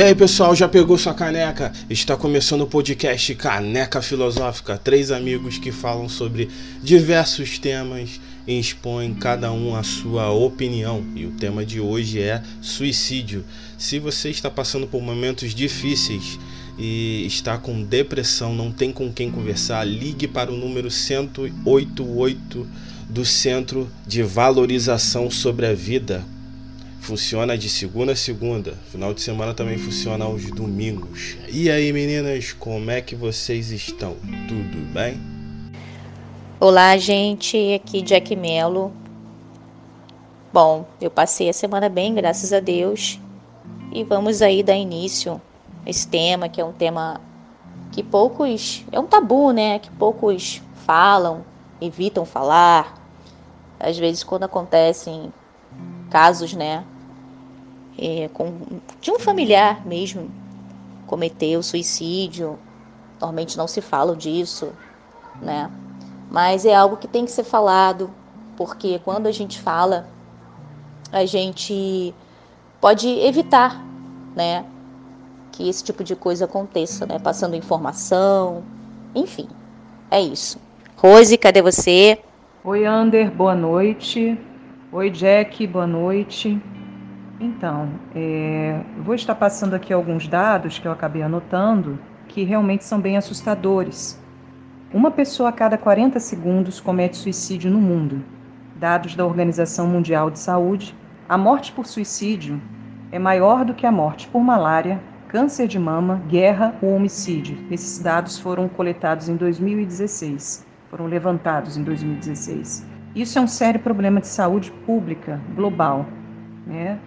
E aí pessoal, já pegou sua caneca? Está começando o podcast Caneca Filosófica. Três amigos que falam sobre diversos temas e expõem cada um a sua opinião. E o tema de hoje é suicídio. Se você está passando por momentos difíceis e está com depressão, não tem com quem conversar, ligue para o número 1088 do Centro de Valorização sobre a Vida Funciona de segunda a segunda. Final de semana também funciona aos domingos. E aí, meninas, como é que vocês estão? Tudo bem? Olá, gente. Aqui Jack Melo. Bom, eu passei a semana bem, graças a Deus. E vamos aí dar início a esse tema, que é um tema que poucos. É um tabu, né? Que poucos falam, evitam falar. Às vezes, quando acontecem casos, né, é, com, de um familiar mesmo cometeu suicídio, normalmente não se fala disso, né, mas é algo que tem que ser falado, porque quando a gente fala, a gente pode evitar, né, que esse tipo de coisa aconteça, né, passando informação, enfim, é isso. Rose, cadê você? Oi, Ander, boa noite. Oi, Jack, boa noite. Então, é, vou estar passando aqui alguns dados que eu acabei anotando que realmente são bem assustadores. Uma pessoa a cada 40 segundos comete suicídio no mundo. Dados da Organização Mundial de Saúde, a morte por suicídio é maior do que a morte por malária, câncer de mama, guerra ou homicídio. Esses dados foram coletados em 2016, foram levantados em 2016. Isso é um sério problema de saúde pública global. Né?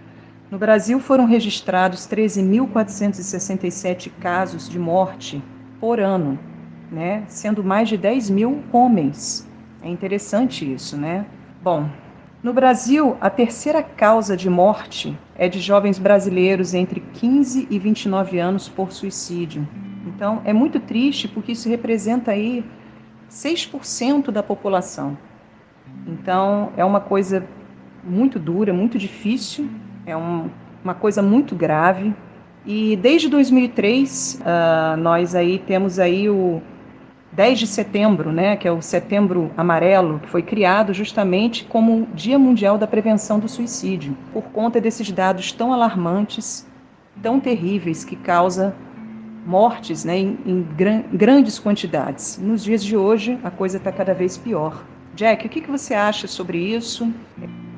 No Brasil foram registrados 13.467 casos de morte por ano, né? sendo mais de 10 mil homens. É interessante isso, né? Bom, no Brasil, a terceira causa de morte é de jovens brasileiros entre 15 e 29 anos por suicídio. Então, é muito triste porque isso representa aí 6% da população. Então, é uma coisa muito dura, muito difícil, é um, uma coisa muito grave. E desde 2003, uh, ah, nós aí temos aí o 10 de setembro, né, que é o Setembro Amarelo, que foi criado justamente como Dia Mundial da Prevenção do Suicídio, por conta desses dados tão alarmantes, tão terríveis, que causa mortes né, em, em gran grandes quantidades. Nos dias de hoje, a coisa está cada vez pior. Jack, o que, que você acha sobre isso?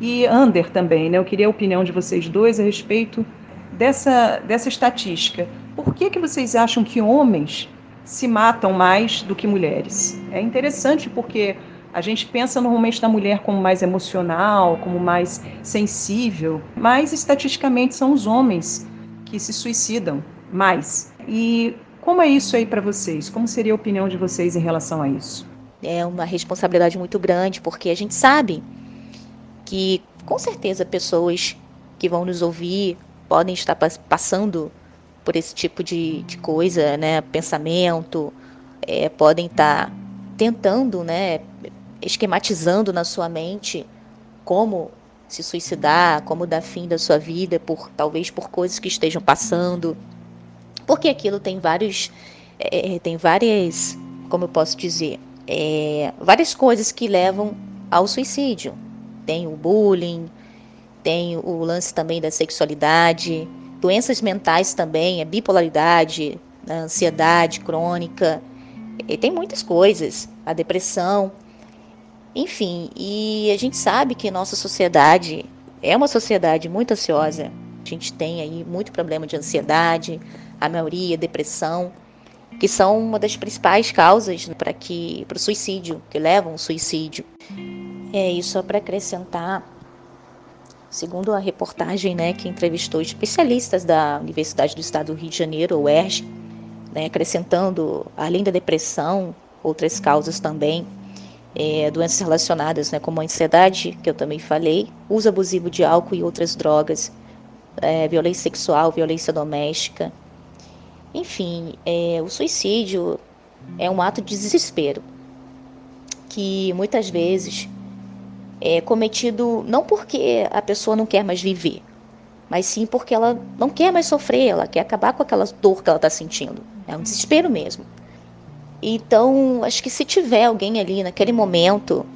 E Ander também, né? Eu queria a opinião de vocês dois a respeito dessa, dessa estatística. Por que, que vocês acham que homens se matam mais do que mulheres? É interessante porque a gente pensa normalmente na mulher como mais emocional, como mais sensível, mas estatisticamente são os homens que se suicidam mais. E como é isso aí para vocês? Como seria a opinião de vocês em relação a isso? é uma responsabilidade muito grande, porque a gente sabe que, com certeza, pessoas que vão nos ouvir podem estar passando por esse tipo de, de coisa, né? Pensamento, é, podem estar tentando, né? Esquematizando na sua mente como se suicidar, como dar fim da sua vida, por talvez por coisas que estejam passando, porque aquilo tem vários, é, tem várias, como eu posso dizer, é, várias coisas que levam ao suicídio. Tem o bullying, tem o lance também da sexualidade, doenças mentais também, a bipolaridade, a ansiedade crônica, e tem muitas coisas, a depressão, enfim, e a gente sabe que nossa sociedade é uma sociedade muito ansiosa. A gente tem aí muito problema de ansiedade, a maioria depressão que são uma das principais causas para que para o suicídio, que levam ao suicídio. É isso só para acrescentar, segundo a reportagem, né, que entrevistou especialistas da Universidade do Estado do Rio de Janeiro, UERJ, né, acrescentando além da depressão, outras causas também, é, doenças relacionadas, né, como a ansiedade, que eu também falei, uso abusivo de álcool e outras drogas, é, violência sexual, violência doméstica, enfim, é, o suicídio é um ato de desespero que muitas vezes é cometido não porque a pessoa não quer mais viver, mas sim porque ela não quer mais sofrer, ela quer acabar com aquela dor que ela está sentindo. É um desespero mesmo. Então, acho que se tiver alguém ali naquele momento,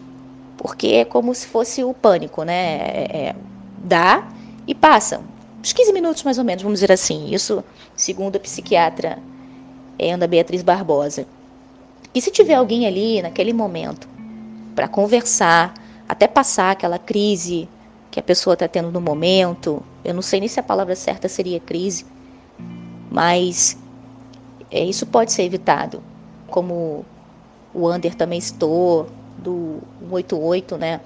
porque é como se fosse o pânico, né? É, é dá e passa. Uns 15 minutos mais ou menos, vamos dizer assim. Isso segundo a psiquiatra é, Ana Beatriz Barbosa. E se tiver alguém ali naquele momento para conversar, até passar aquela crise que a pessoa está tendo no momento, eu não sei nem se a palavra certa seria crise, mas é, isso pode ser evitado. Como o Ander também citou, do 188, né?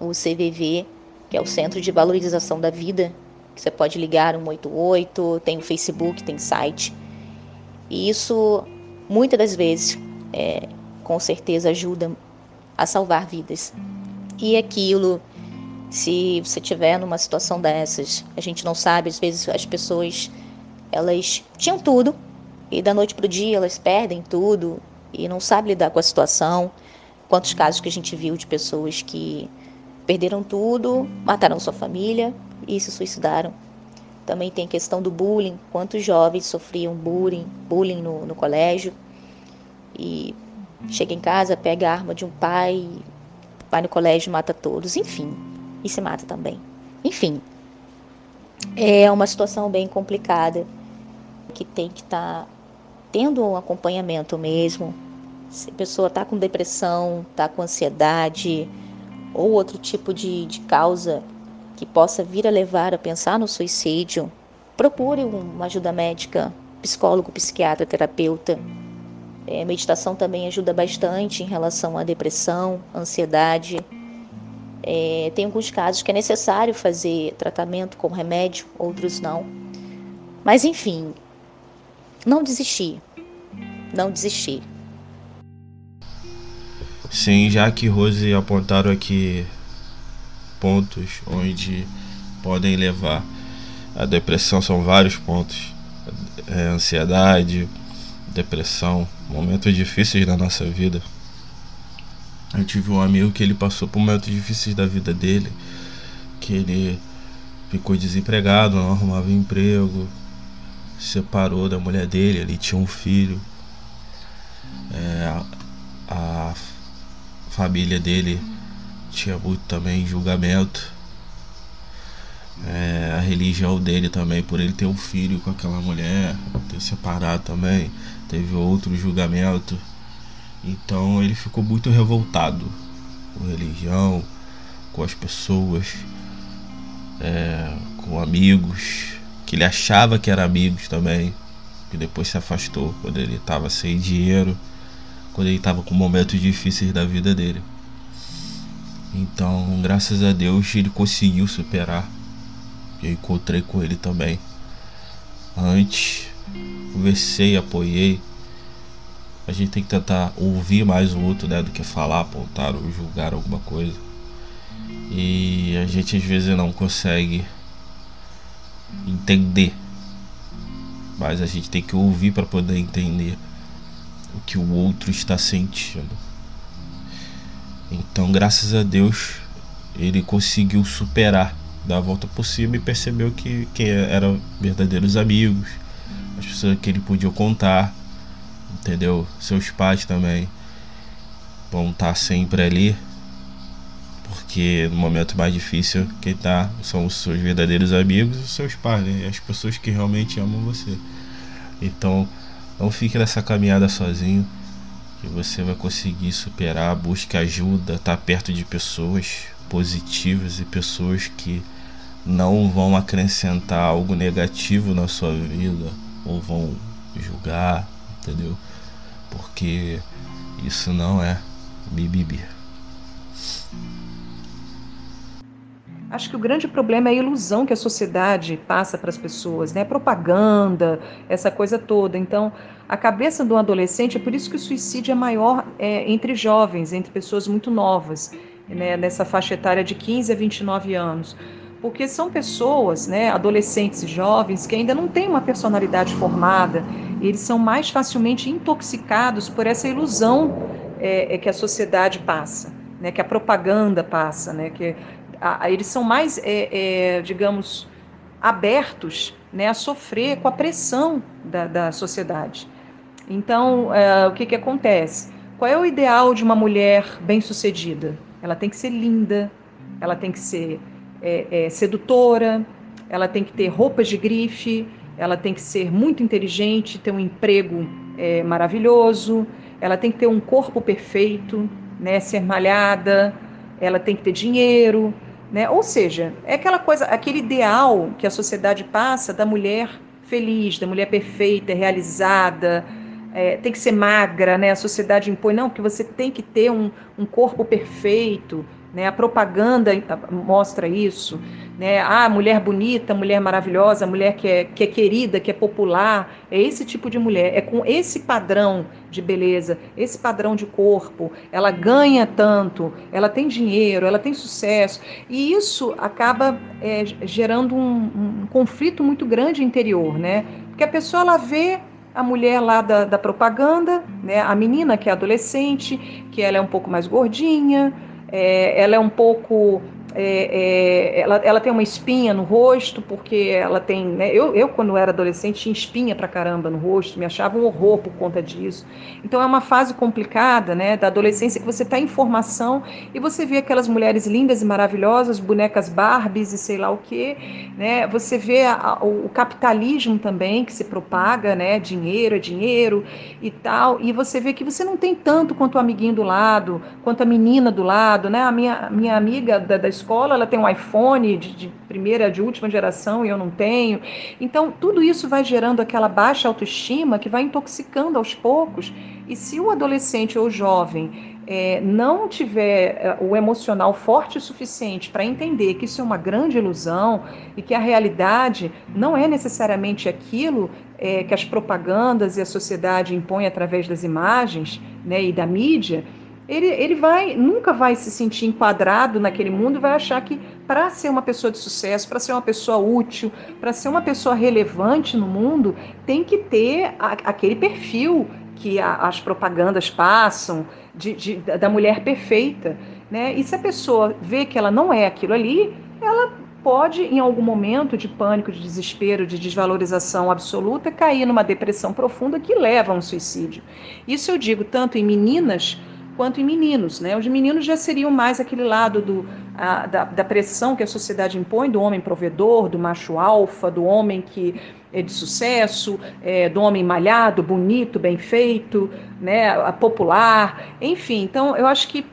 O CVV, que é o Centro de Valorização da Vida, que você pode ligar 188, tem o Facebook, tem site. E isso, muitas das vezes, é, com certeza ajuda a salvar vidas. E aquilo, se você tiver numa situação dessas, a gente não sabe, às vezes as pessoas elas tinham tudo e da noite para o dia elas perdem tudo e não sabem lidar com a situação. Quantos casos que a gente viu de pessoas que perderam tudo, mataram sua família e se suicidaram. Também tem a questão do bullying, quantos jovens sofriam bullying, bullying no, no colégio e chega em casa, pega a arma de um pai, vai no colégio, mata todos, enfim, e se mata também. Enfim, é uma situação bem complicada que tem que estar tá tendo um acompanhamento mesmo. Se a pessoa está com depressão, está com ansiedade ou outro tipo de, de causa que possa vir a levar a pensar no suicídio, procure uma ajuda médica, psicólogo, psiquiatra, terapeuta. É, meditação também ajuda bastante em relação à depressão, ansiedade. É, tem alguns casos que é necessário fazer tratamento com remédio, outros não. Mas enfim, não desistir. Não desistir. Sim, já que Rose apontaram aqui pontos onde podem levar a depressão, são vários pontos. É, ansiedade, depressão, momentos difíceis da nossa vida. Eu tive um amigo que ele passou por momentos difíceis da vida dele, que ele ficou desempregado, não arrumava emprego, separou da mulher dele, ele tinha um filho. É, a, a família dele tinha muito também julgamento. Religião dele também, por ele ter um filho com aquela mulher, ter separado também, teve outro julgamento. Então ele ficou muito revoltado com religião, com as pessoas, é, com amigos que ele achava que eram amigos também, que depois se afastou quando ele estava sem dinheiro, quando ele estava com momentos difíceis da vida dele. Então, graças a Deus, ele conseguiu superar. Eu encontrei com ele também. Antes, conversei, apoiei. A gente tem que tentar ouvir mais o outro, né, do que falar, apontar ou julgar alguma coisa. E a gente às vezes não consegue entender. Mas a gente tem que ouvir para poder entender o que o outro está sentindo. Então, graças a Deus, ele conseguiu superar da volta por cima e percebeu que, que eram verdadeiros amigos, as pessoas que ele podia contar, entendeu? Seus pais também vão estar sempre ali porque no momento mais difícil, quem tá são os seus verdadeiros amigos os seus pais, né? As pessoas que realmente amam você. Então, não fique nessa caminhada sozinho, que você vai conseguir superar. Busque ajuda, tá perto de pessoas positivas e pessoas que não vão acrescentar algo negativo na sua vida ou vão julgar, entendeu? Porque isso não é bibibi. Acho que o grande problema é a ilusão que a sociedade passa para as pessoas, né? Propaganda, essa coisa toda. Então, a cabeça do adolescente, é por isso que o suicídio é maior é, entre jovens, entre pessoas muito novas, né? nessa faixa etária de 15 a 29 anos. Porque são pessoas, né, adolescentes e jovens, que ainda não têm uma personalidade formada, eles são mais facilmente intoxicados por essa ilusão é, é que a sociedade passa. Né, que a propaganda passa, né, que a, eles são mais, é, é, digamos, abertos né, a sofrer com a pressão da, da sociedade. Então, é, o que, que acontece? Qual é o ideal de uma mulher bem-sucedida? Ela tem que ser linda, ela tem que ser é, é, sedutora, ela tem que ter roupas de grife, ela tem que ser muito inteligente, ter um emprego é, maravilhoso, ela tem que ter um corpo perfeito, né, ser malhada, ela tem que ter dinheiro, né? Ou seja, é aquela coisa, aquele ideal que a sociedade passa da mulher feliz, da mulher perfeita, realizada, é, tem que ser magra, né? A sociedade impõe, não, que você tem que ter um, um corpo perfeito, né? A propaganda mostra isso. Né? Ah, mulher bonita, mulher maravilhosa, mulher que é, que é querida, que é popular. É esse tipo de mulher. É com esse padrão de beleza, esse padrão de corpo. Ela ganha tanto, ela tem dinheiro, ela tem sucesso. E isso acaba é, gerando um, um conflito muito grande interior, né? Porque a pessoa ela vê a mulher lá da, da propaganda, né? a menina que é adolescente, que ela é um pouco mais gordinha, é, ela é um pouco é, é, ela, ela tem uma espinha no rosto, porque ela tem. Né, eu, eu, quando era adolescente, tinha espinha pra caramba no rosto, me achava um horror por conta disso. Então, é uma fase complicada né, da adolescência que você está em formação e você vê aquelas mulheres lindas e maravilhosas, bonecas Barbies e sei lá o quê. Né, você vê a, a, o capitalismo também que se propaga, né, dinheiro é dinheiro e tal. E você vê que você não tem tanto quanto o amiguinho do lado, quanto a menina do lado. Né, a minha, minha amiga da, da escola, ela tem um iPhone de, de, primeira, de última geração e eu não tenho. Então, tudo isso vai gerando aquela baixa autoestima que vai intoxicando aos poucos. E se o adolescente ou jovem é, não tiver é, o emocional forte o suficiente para entender que isso é uma grande ilusão e que a realidade não é necessariamente aquilo é, que as propagandas e a sociedade impõem através das imagens né, e da mídia, ele, ele vai nunca vai se sentir enquadrado naquele mundo e vai achar que para ser uma pessoa de sucesso, para ser uma pessoa útil, para ser uma pessoa relevante no mundo, tem que ter a, aquele perfil que a, as propagandas passam de, de, da mulher perfeita. Né? E se a pessoa vê que ela não é aquilo ali, ela pode, em algum momento de pânico, de desespero, de desvalorização absoluta, cair numa depressão profunda que leva a um suicídio. Isso eu digo tanto em meninas quanto em meninos. Né? Os meninos já seriam mais aquele lado do, a, da, da, pressão que a sociedade impõe do homem provedor, do macho alfa, do homem que é de sucesso, é, do homem malhado, bonito, bem feito, né, popular, enfim. Então, eu acho que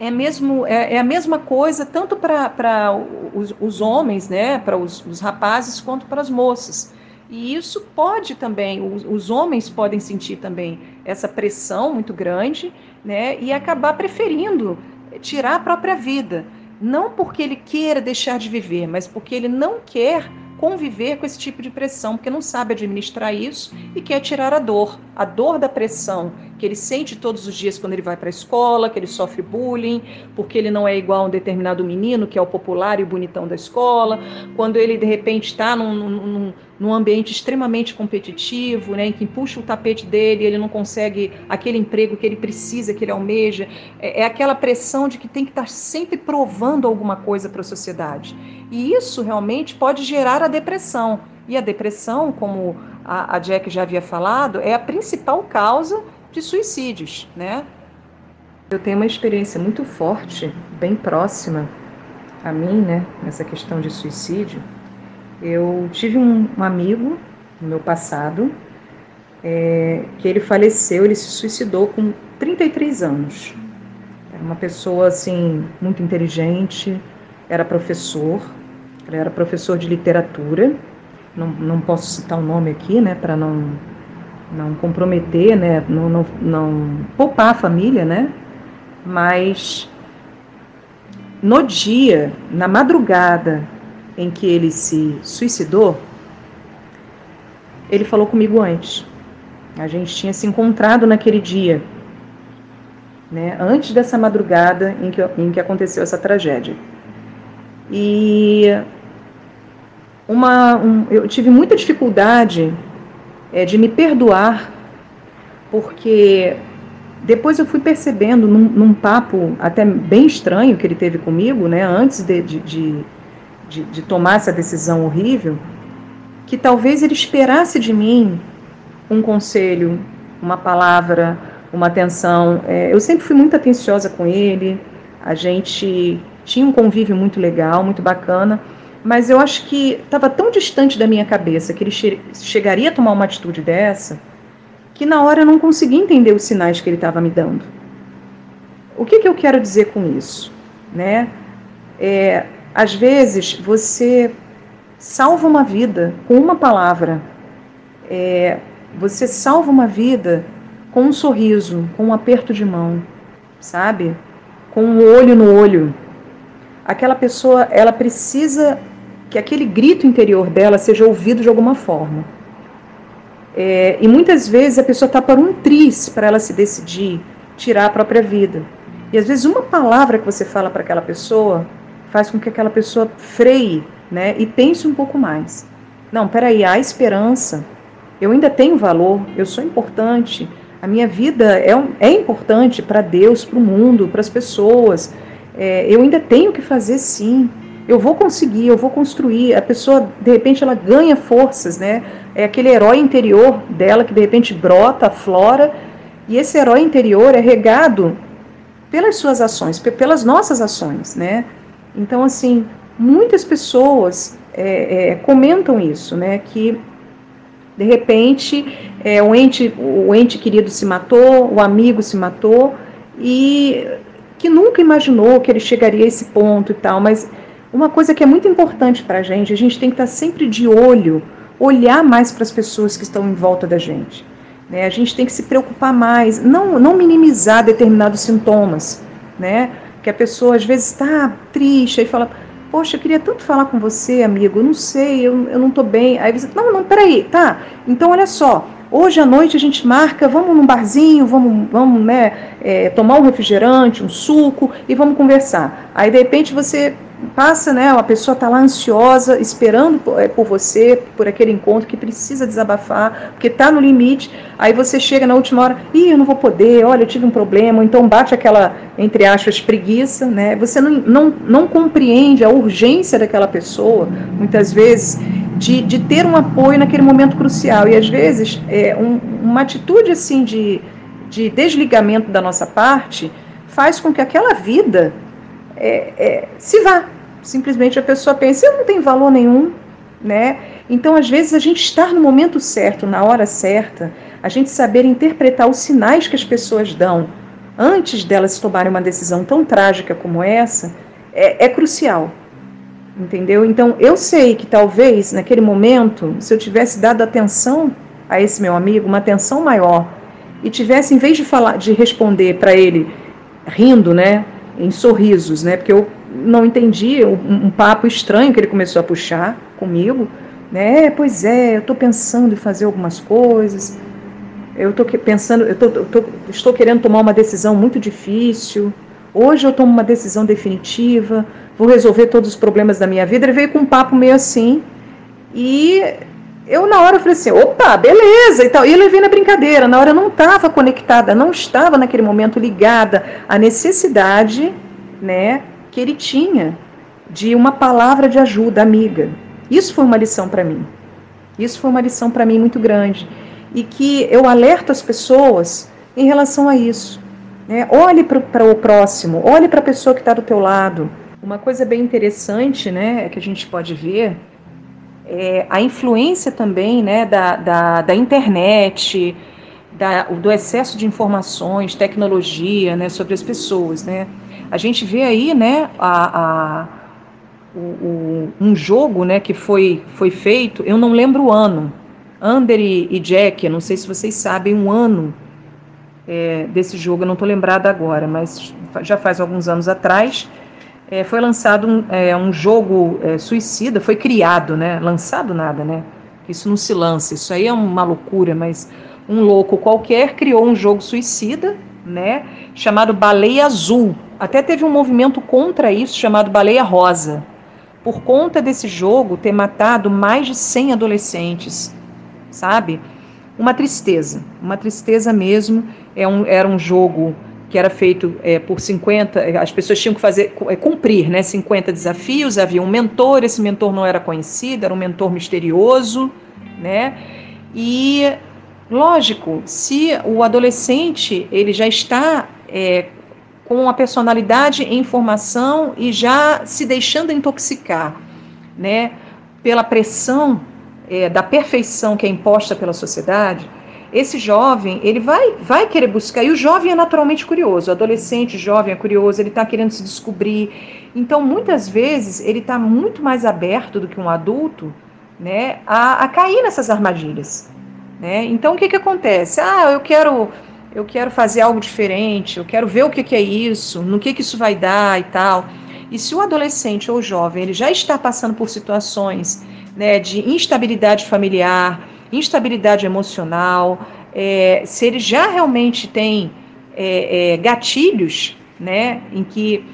é, mesmo, é, é a mesma coisa tanto para os, os, homens, né, para os, os rapazes, quanto para as moças. E isso pode também, os, os, homens podem sentir também essa pressão muito grande, né? E acabar preferindo tirar a própria vida. Não porque ele queira deixar de viver, mas porque ele não quer conviver com esse tipo de pressão, porque não sabe administrar isso e quer tirar a dor, a dor da pressão que ele sente todos os dias quando ele vai para a escola, que ele sofre bullying, porque ele não é igual a um determinado menino que é o popular e o bonitão da escola, quando ele de repente está num, num, num, ambiente extremamente competitivo, né, em que puxa o tapete dele, ele não consegue aquele emprego que ele precisa, que ele almeja, é, é aquela pressão de que tem que estar tá sempre provando alguma coisa para a sociedade. E isso realmente pode gerar a depressão. E a depressão, como a, a Jack já havia falado, é a principal causa de suicídios, né? Eu tenho uma experiência muito forte, bem próxima a mim, né, nessa questão de suicídio. Eu tive um, um amigo no meu passado é, que ele faleceu, ele se suicidou com 33 anos. Era uma pessoa assim muito inteligente, era professor, era professor de literatura, não, não posso citar o nome aqui, né, para não, não comprometer, né, não, não, não poupar a família, né, mas no dia, na madrugada em que ele se suicidou, ele falou comigo antes. A gente tinha se encontrado naquele dia, né, antes dessa madrugada em que, em que aconteceu essa tragédia. E uma, um, eu tive muita dificuldade é, de me perdoar, porque depois eu fui percebendo num, num, papo até bem estranho que ele teve comigo, né, antes de, de, de, de, de tomar essa decisão horrível, que talvez ele esperasse de mim um conselho, uma palavra, uma atenção. É, eu sempre fui muito atenciosa com ele, a gente tinha um convívio muito legal, muito bacana, mas eu acho que estava tão distante da minha cabeça que ele che chegaria a tomar uma atitude dessa, que na hora eu não consegui entender os sinais que ele estava me dando. O que, que eu quero dizer com isso? Né? É, às vezes você salva uma vida com uma palavra, é, você salva uma vida com um sorriso, com um aperto de mão, sabe? Com um olho no olho. Aquela pessoa, ela precisa que aquele grito interior dela seja ouvido de alguma forma. É, e muitas vezes a pessoa está para um triz para ela se decidir tirar a própria vida. E às vezes uma palavra que você fala para aquela pessoa faz com que aquela pessoa freie né, e pense um pouco mais. Não, peraí, há esperança. Eu ainda tenho valor, eu sou importante. A minha vida é, é importante para Deus, para o mundo, para as pessoas. É, eu ainda tenho que fazer sim. Eu vou conseguir, eu vou construir. A pessoa, de repente, ela ganha forças, né? É aquele herói interior dela que de repente brota, aflora. E esse herói interior é regado pelas suas ações, pelas nossas ações, né? Então, assim, muitas pessoas é, é, comentam isso, né? Que de repente é, o, ente, o ente querido se matou, o amigo se matou e que nunca imaginou que ele chegaria a esse ponto e tal, mas uma coisa que é muito importante para a gente, a gente tem que estar tá sempre de olho, olhar mais para as pessoas que estão em volta da gente. Né? A gente tem que se preocupar mais, não, não minimizar determinados sintomas, né? Que a pessoa às vezes está triste e fala, poxa, eu queria tanto falar com você, amigo, eu não sei, eu, eu não estou bem. Aí você, não, não, peraí, tá, então olha só, hoje à noite a gente marca, vamos num barzinho, vamos, vamos né, é, tomar um refrigerante, um suco e vamos conversar. Aí de repente você passa, né? A pessoa está lá ansiosa, esperando por, é, por, você, por aquele encontro que precisa desabafar, porque está no limite. Aí você chega na última hora, ih, eu não vou poder, olha, eu tive um problema. Então bate aquela, entre aspas, preguiça, né? Você não, não, não compreende a urgência daquela pessoa, muitas vezes, de, de ter um apoio naquele momento crucial. E às vezes, é, um, uma atitude assim de, de desligamento da nossa parte faz com que aquela vida é, é, se vá. Simplesmente a pessoa pensa, eu não tenho valor nenhum, né? Então, às vezes, a gente estar no momento certo, na hora certa, a gente saber interpretar os sinais que as pessoas dão antes delas tomarem uma decisão tão trágica como essa, é, é crucial. Entendeu? Então, eu sei que talvez naquele momento, se eu tivesse dado atenção a esse meu amigo, uma atenção maior, e tivesse, em vez de falar, de responder para ele rindo, né? Em sorrisos, né? Porque eu não entendi um, um, papo estranho que ele começou a puxar comigo, né? É, pois é, eu estou pensando em fazer algumas coisas. Eu estou pensando, eu tô, tô, estou querendo tomar uma decisão muito difícil. Hoje eu tomo uma decisão definitiva. Vou resolver todos os problemas da minha vida. Ele veio com um papo meio assim e eu na hora falei assim, opa, beleza e tal. E eu levei na brincadeira. Na hora eu não estava conectada, não estava naquele momento ligada à necessidade, né, que ele tinha de uma palavra de ajuda amiga. Isso foi uma lição para mim. Isso foi uma lição para mim muito grande e que eu alerto as pessoas em relação a isso. Né? Olhe para o próximo, olhe para a pessoa que está do teu lado. Uma coisa bem interessante, né, que a gente pode ver é, a influência também né, da, da, da internet, da, do excesso de informações, tecnologia né, sobre as pessoas. Né? A gente vê aí né, a, a, o, o, um jogo né, que foi, foi feito, eu não lembro o ano, Under e, e Jack, não sei se vocês sabem um ano é, desse jogo, eu não estou lembrada agora, mas já faz alguns anos atrás, é, foi lançado um, é, um jogo é, suicida, foi criado, né? Lançado nada, né? Isso não se lança, isso aí é uma loucura, mas um louco qualquer criou um jogo suicida, né? Chamado Baleia Azul. Até teve um movimento contra isso chamado Baleia Rosa, por conta desse jogo ter matado mais de 100 adolescentes, sabe? Uma tristeza, uma tristeza mesmo. É um, era um jogo que era feito é, por 50, as pessoas tinham que fazer, é, cumprir né, 50 desafios, havia um mentor, esse mentor não era conhecido, era um mentor misterioso, né? E, lógico, se o adolescente ele já está é, com a personalidade em formação e já se deixando intoxicar, né, pela pressão é, da perfeição que é imposta pela sociedade, esse jovem, ele vai, vai querer buscar, e o jovem é naturalmente curioso, o adolescente jovem é curioso, ele está querendo se descobrir. Então, muitas vezes, ele está muito mais aberto do que um adulto né, a, a cair nessas armadilhas. Né? Então, o que, que acontece? Ah, eu quero eu quero fazer algo diferente, eu quero ver o que, que é isso, no que, que isso vai dar e tal. E se o adolescente ou jovem ele já está passando por situações né, de instabilidade familiar, instabilidade emocional, é, se ele já realmente tem é, é, gatilhos né, em que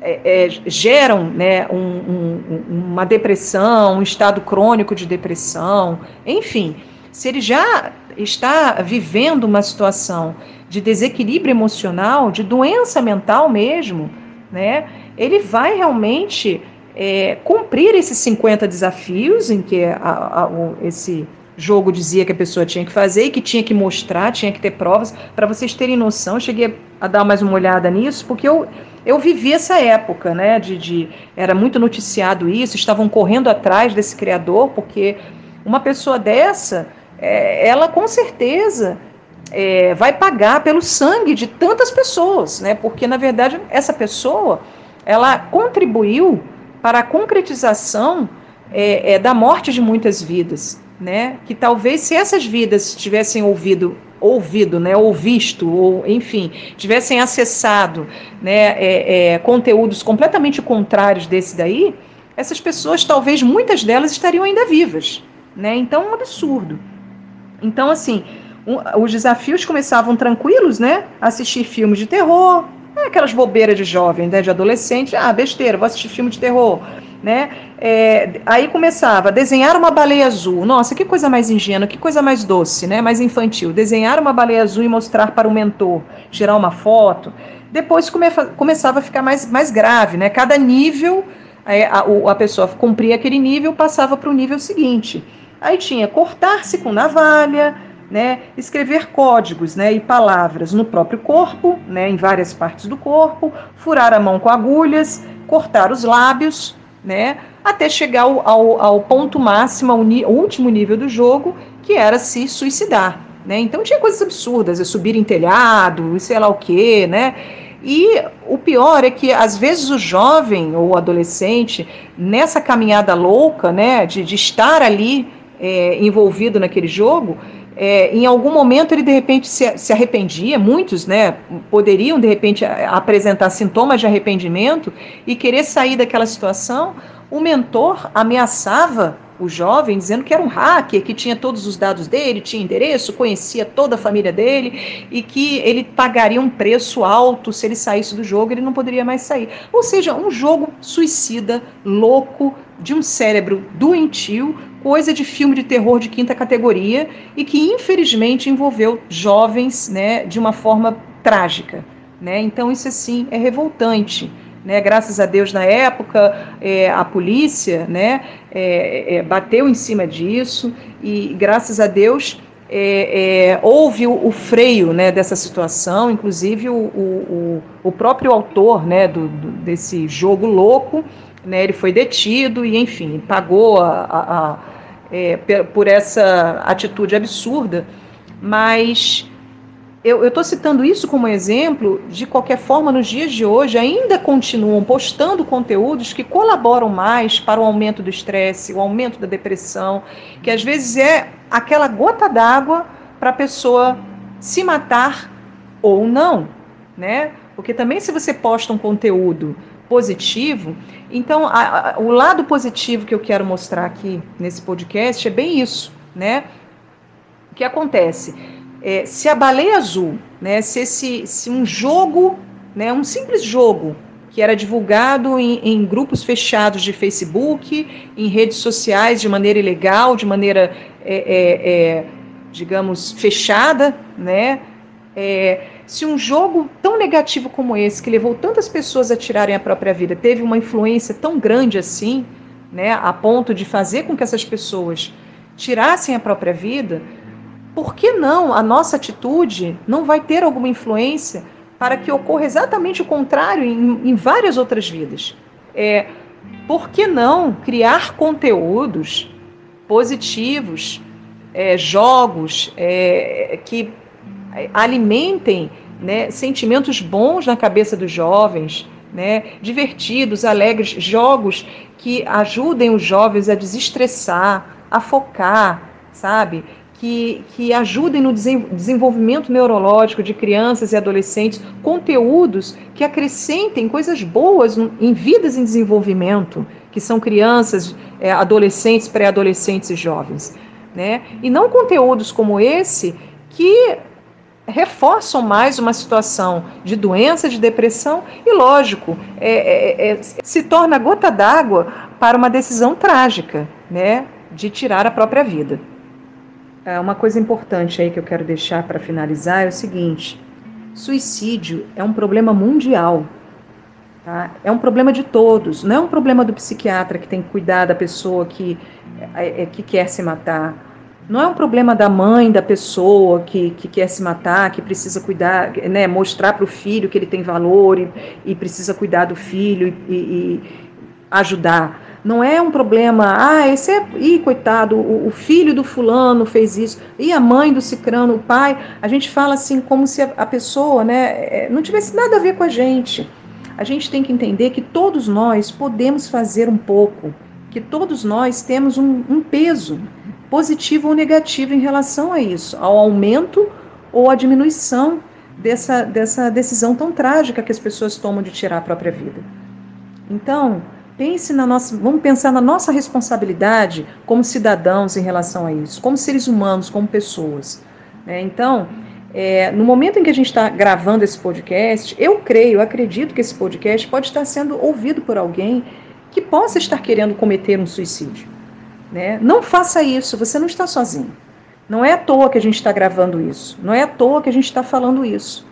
é, é, geram né, um, um, uma depressão, um estado crônico de depressão, enfim, se ele já está vivendo uma situação de desequilíbrio emocional, de doença mental mesmo, né, ele vai realmente é, cumprir esses 50 desafios em que a, a, o, esse jogo dizia que a pessoa tinha que fazer e que tinha que mostrar, tinha que ter provas. Para vocês terem noção, cheguei a dar mais uma olhada nisso, porque eu, eu vivi essa época, né? De, de, era muito noticiado isso, estavam correndo atrás desse criador, porque uma pessoa dessa, é, ela com certeza é, vai pagar pelo sangue de tantas pessoas, né? Porque na verdade essa pessoa ela contribuiu para a concretização é, é, da morte de muitas vidas né? Que talvez se essas vidas tivessem ouvido, ouvido, né, ou visto, ou enfim, tivessem acessado, né, é, é, conteúdos completamente contrários desse daí, essas pessoas, talvez muitas delas estariam ainda vivas, né? Então, é um absurdo. Então, assim, um, os desafios começavam tranquilos, né? Assistir filmes de terror, é aquelas bobeiras de jovem, né, de adolescente, ah, besteira, vou assistir filme de terror né? É, aí começava a desenhar uma baleia azul. Nossa, que coisa mais ingênua, que coisa mais doce, né? Mais infantil. Desenhar uma baleia azul e mostrar para o mentor, tirar uma foto. Depois come, começava a ficar mais, mais grave, né? Cada nível, a, a, a pessoa cumpria aquele nível, passava para o nível seguinte. Aí tinha cortar-se com navalha, né, escrever códigos né, e palavras no próprio corpo, né, em várias partes do corpo, furar a mão com agulhas, cortar os lábios, né? Até chegar ao, ao, ao ponto máximo, ao, ao, último nível do jogo, que era se suicidar. Né? Então tinha coisas absurdas, é subir em telhado, sei lá o quê, né? E o pior é que às vezes o jovem ou o adolescente, nessa caminhada louca, né, de, de estar ali é, envolvido naquele jogo, é, em algum momento ele de repente se, se, arrependia, muitos né, poderiam de repente apresentar sintomas de arrependimento e querer sair daquela situação. O mentor ameaçava o jovem dizendo que era um hacker, que tinha todos os dados dele, tinha endereço, conhecia toda a família dele e que ele pagaria um preço alto se ele saísse do jogo, ele não poderia mais sair. Ou seja, um jogo suicida, louco, de um cérebro doentio, coisa de filme de terror de quinta categoria e que infelizmente envolveu jovens, né, de uma forma trágica, né? Então isso assim é revoltante. Né, graças a Deus, na época, é, a polícia né, é, é, bateu em cima disso e, graças a Deus, houve o, o, freio né, dessa situação, inclusive o, o, o próprio autor né, do, do, desse jogo louco, né, ele foi detido e, enfim, pagou a, a, a, é, por essa atitude absurda, mas eu estou citando isso como exemplo, de qualquer forma, nos dias de hoje ainda continuam postando conteúdos que colaboram mais para o aumento do estresse, o aumento da depressão, que às vezes é aquela gota d'água para a pessoa se matar ou não, né? Porque também se você posta um conteúdo positivo, então a, a, o lado positivo que eu quero mostrar aqui nesse podcast é bem isso, né? O que acontece? é, se a baleia azul, né, se, esse, se um jogo, né, um simples jogo que era divulgado em, em, grupos fechados de Facebook, em redes sociais de maneira ilegal, de maneira, é, é, é digamos, fechada, né? É, Se um jogo tão negativo como esse, que levou tantas pessoas a tirarem a própria vida, teve uma influência tão grande assim, né, a ponto de fazer com que essas pessoas tirassem a própria vida, por que não a nossa atitude não vai ter alguma influência para que ocorra exatamente o contrário em, em várias outras vidas? É, por que não criar conteúdos positivos, é, jogos é, que alimentem né, sentimentos bons na cabeça dos jovens, né, divertidos, alegres, jogos que ajudem os jovens a desestressar, a focar, sabe? Que, que ajudem no desenvolvimento neurológico de crianças e adolescentes, conteúdos que acrescentem coisas boas em vidas em desenvolvimento, que são crianças, é, adolescentes, pré-adolescentes e jovens. Né? E não conteúdos como esse que reforçam mais uma situação de doença, de depressão, e lógico, é, é, é, se torna gota d'água para uma decisão trágica, né, de tirar a própria vida. É uma coisa importante aí que eu quero deixar para finalizar é o seguinte: suicídio é um problema mundial. Tá? É um problema de todos, não é um problema do psiquiatra que tem que cuidar da pessoa que, é, é que quer se matar não é um problema da mãe da pessoa que, que quer se matar, que precisa cuidar, né, mostrar para o filho que ele tem valor e, e precisa cuidar do filho e, e, ajudar. Não é um problema, ah, esse é, ih, coitado, o, o, filho do fulano fez isso, e a mãe do cicrano, o pai. A gente fala assim como se a, a pessoa né, é, não tivesse nada a ver com a gente. A gente tem que entender que todos nós podemos fazer um pouco, que todos nós temos um, um peso positivo ou negativo em relação a isso, ao aumento ou à diminuição dessa, dessa decisão tão trágica que as pessoas tomam de tirar a própria vida. Então, pense na nossa, vamos pensar na nossa responsabilidade como cidadãos em relação a isso, como seres humanos, como pessoas. Né? Então, é, no momento em que a gente está gravando esse podcast, eu creio, eu acredito que esse podcast pode estar sendo ouvido por alguém que possa estar querendo cometer um suicídio. Né? Não faça isso, você não está sozinho. Não é à toa que a gente está gravando isso, não é à toa que a gente está falando isso.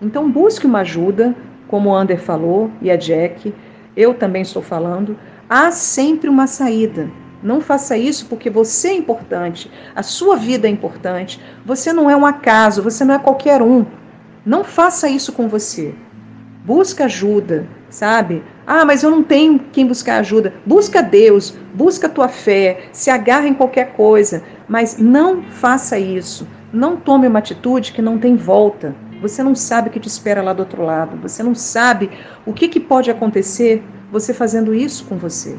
Então busque uma ajuda, como o Ander falou e a Jack, eu também estou falando. Há sempre uma saída. Não faça isso porque você é importante, a sua vida é importante, você não é um acaso, você não é qualquer um. Não faça isso com você. Busca ajuda, sabe? Ah, mas eu não tenho quem buscar ajuda. Busca Deus, busca tua fé, se agarra em qualquer coisa, mas não faça isso. Não tome uma atitude que não tem volta. Você não sabe o que te espera lá do outro lado. Você não sabe o que, que pode acontecer você fazendo isso com você.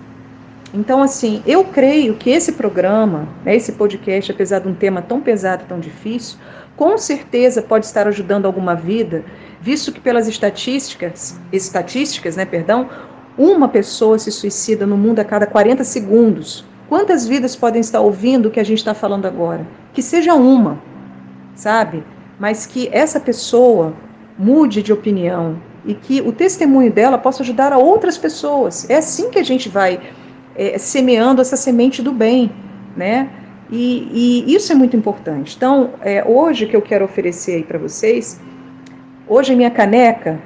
Então, assim, eu creio que esse programa, né, esse podcast, apesar de um tema tão pesado, tão difícil, com certeza pode estar ajudando alguma vida visto que pelas estatísticas, estatísticas, né, perdão, uma pessoa se suicida no mundo a cada 40 segundos. Quantas vidas podem estar ouvindo o que a gente está falando agora? Que seja uma, sabe? Mas que essa pessoa mude de opinião e que o testemunho dela possa ajudar a outras pessoas. É assim que a gente vai é, semeando essa semente do bem, né? E, e isso é muito importante. Então, é, hoje que eu quero oferecer aí para vocês Hoje minha caneca,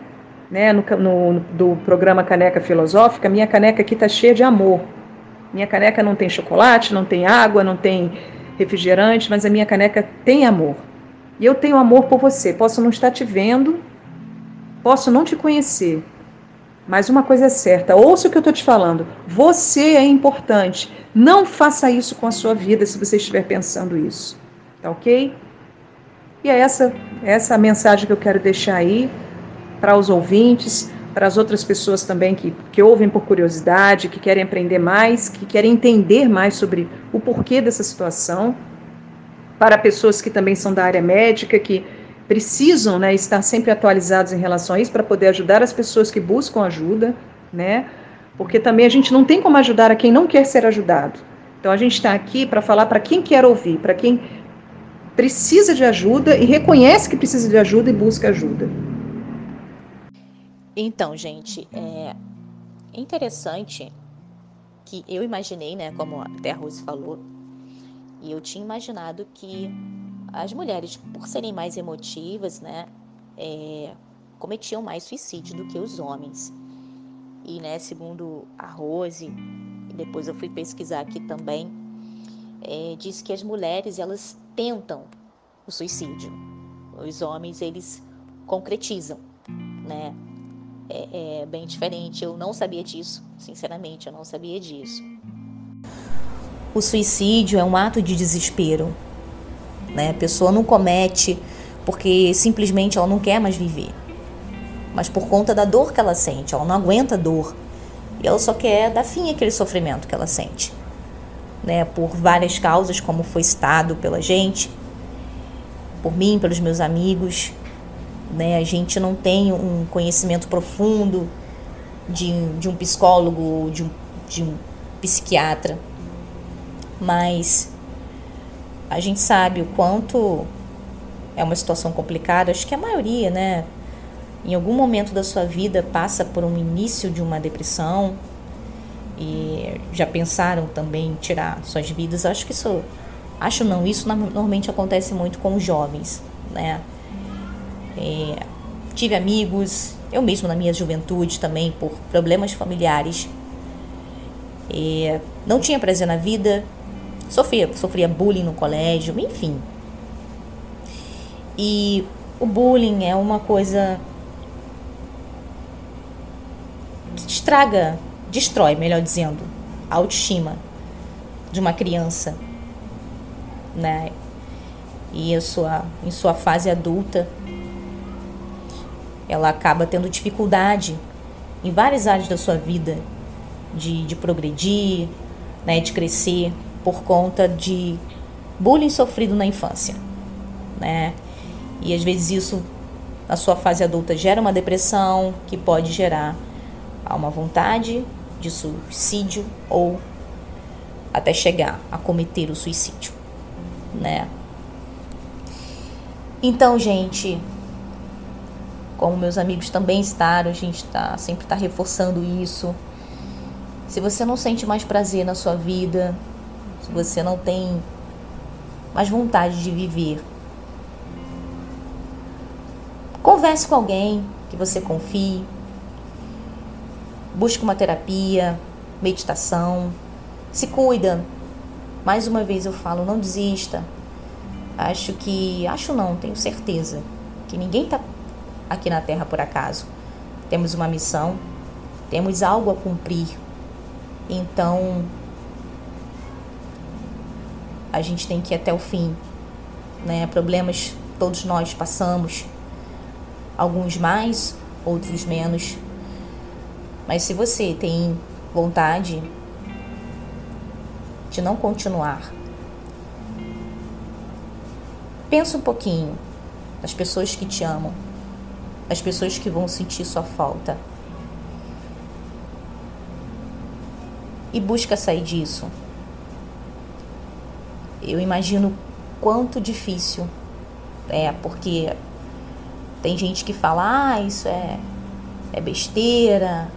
né, no, no, do programa Caneca Filosófica, minha caneca aqui está cheia de amor. Minha caneca não tem chocolate, não tem água, não tem refrigerante, mas a minha caneca tem amor. E eu tenho amor por você. Posso não estar te vendo, posso não te conhecer, mas uma coisa é certa, ouça o que eu estou te falando. Você é importante. Não faça isso com a sua vida se você estiver pensando isso. Tá ok? E é essa, essa mensagem que eu quero deixar aí para os ouvintes, para as outras pessoas também que, que ouvem por curiosidade, que querem aprender mais, que querem entender mais sobre o porquê dessa situação, para pessoas que também são da área médica, que precisam né, estar sempre atualizados em relação a isso para poder ajudar as pessoas que buscam ajuda, né? Porque também a gente não tem como ajudar a quem não quer ser ajudado. Então a gente está aqui para falar para quem quer ouvir, para quem precisa de ajuda e reconhece que precisa de ajuda e busca ajuda. Então, gente, é interessante que eu imaginei, né, como até a Rose falou, e eu tinha imaginado que as mulheres, por serem mais emotivas, né, é, cometiam mais suicídio do que os homens. E, né, segundo a Rose, depois eu fui pesquisar aqui também, é, diz que as mulheres elas tentam o suicídio, os homens eles concretizam, né? É, é bem diferente. Eu não sabia disso, sinceramente, eu não sabia disso. O suicídio é um ato de desespero, né? A pessoa não comete porque simplesmente ela não quer mais viver, mas por conta da dor que ela sente, ela não aguenta dor e ela só quer dar fim àquele sofrimento que ela sente, né? Por várias causas, como foi citado pela gente, por mim, pelos meus amigos, né? A gente não tem um conhecimento profundo de, de um psicólogo, de um, de um psiquiatra, mas a gente sabe o quanto é uma situação complicada. Acho que a maioria, né? Em algum momento da sua vida passa por um início de uma depressão e já pensaram também em tirar suas vidas. Acho que isso, acho não, isso normalmente acontece muito com os jovens, né? Tive amigos, eu mesmo na minha juventude também, por problemas familiares. Não tinha prazer na vida, sofria, sofria bullying no colégio, enfim. E o bullying é uma coisa que estraga, destrói, melhor dizendo, a autoestima de uma criança, né? E a sua, em sua fase adulta, ela acaba tendo dificuldade em várias áreas da sua vida de, de progredir, né, de crescer por conta de bullying sofrido na infância, né? E às vezes isso na sua fase adulta gera uma depressão que pode gerar uma vontade de suicídio ou até chegar a cometer o suicídio, né? Então, gente, como meus amigos também estaram, a gente tá, sempre está reforçando isso. Se você não sente mais prazer na sua vida, se você não tem mais vontade de viver, converse com alguém que você confie, busque uma terapia, meditação, se cuida. Mais uma vez eu falo, não desista. Acho que, acho não, tenho certeza que ninguém está aqui na Terra por acaso. Temos uma missão, temos algo a cumprir. Então, a gente tem que ir até o fim. Né? Problemas todos nós passamos, alguns mais, outros menos. Mas se você tem vontade de não continuar, pensa um pouquinho nas pessoas que te amam as pessoas que vão sentir sua falta. E busca sair disso. Eu imagino quanto difícil é, porque tem gente que fala, ah, isso é, é besteira.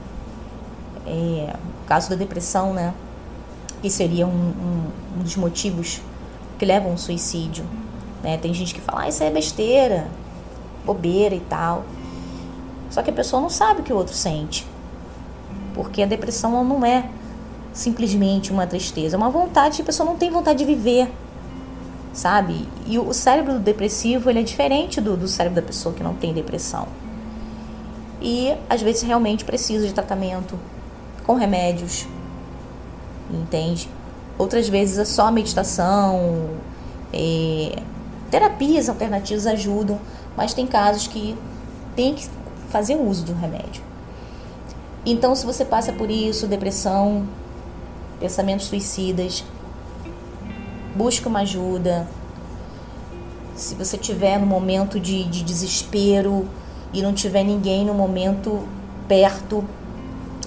É, caso da depressão, né? Que seria um, um, um dos motivos que levam ao suicídio. Né? Tem gente que fala, ah, isso é besteira, bobeira e tal. Só que a pessoa não sabe o que o outro sente. Porque a depressão não é simplesmente uma tristeza, uma vontade, a pessoa não tem vontade de viver. Sabe? E o cérebro do depressivo, ele é diferente do, do cérebro da pessoa que não tem depressão. E às vezes realmente precisa de tratamento com remédios. Entende? Outras vezes é só meditação, é, terapias alternativas ajudam, mas tem casos que tem que fazer uso do remédio. Então, se você passa por isso, depressão, pensamentos suicidas, busque uma ajuda. Se você tiver no momento de, de desespero e não tiver ninguém no momento perto,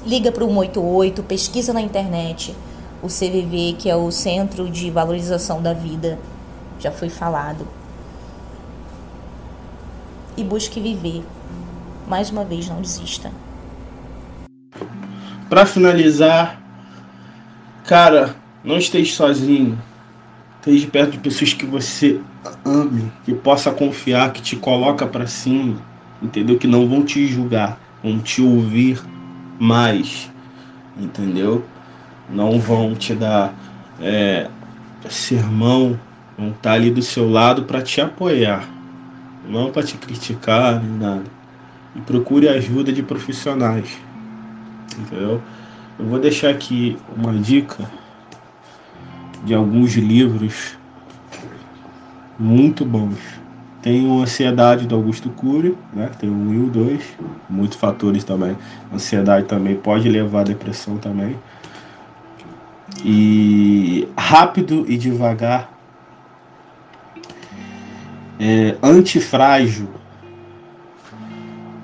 liga para o 188, pesquisa na internet o CVV, que é o Centro de Valorização da Vida, já foi falado. E busque viver mais uma vez, não desista. Para finalizar, cara, não esteja sozinho. Esteja perto de pessoas que você ame, que possa confiar, que te coloca para cima. entendeu? Que não vão te julgar, vão te ouvir mais, entendeu? Não vão te dar é, sermão, vão estar ali do seu lado para te apoiar, não para te criticar nem nada. E procure ajuda de profissionais, entendeu? Eu vou deixar aqui uma dica de alguns livros muito bons. Tem o Ansiedade do Augusto Cury, né? Tem 1 e o 2, muitos fatores também. Ansiedade também pode levar à depressão também. E rápido e devagar. É, antifrágil.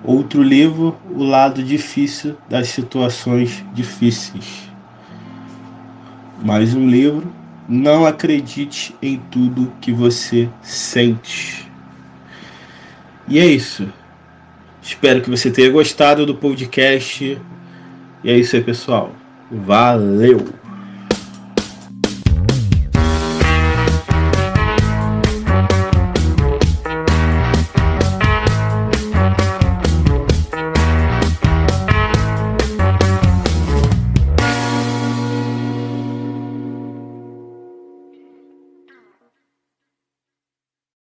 Outro livro, O Lado Difícil das Situações Difíceis. Mais um livro, Não Acredite em Tudo que Você Sente. E é isso. Espero que você tenha gostado do podcast. E é isso aí, pessoal. Valeu!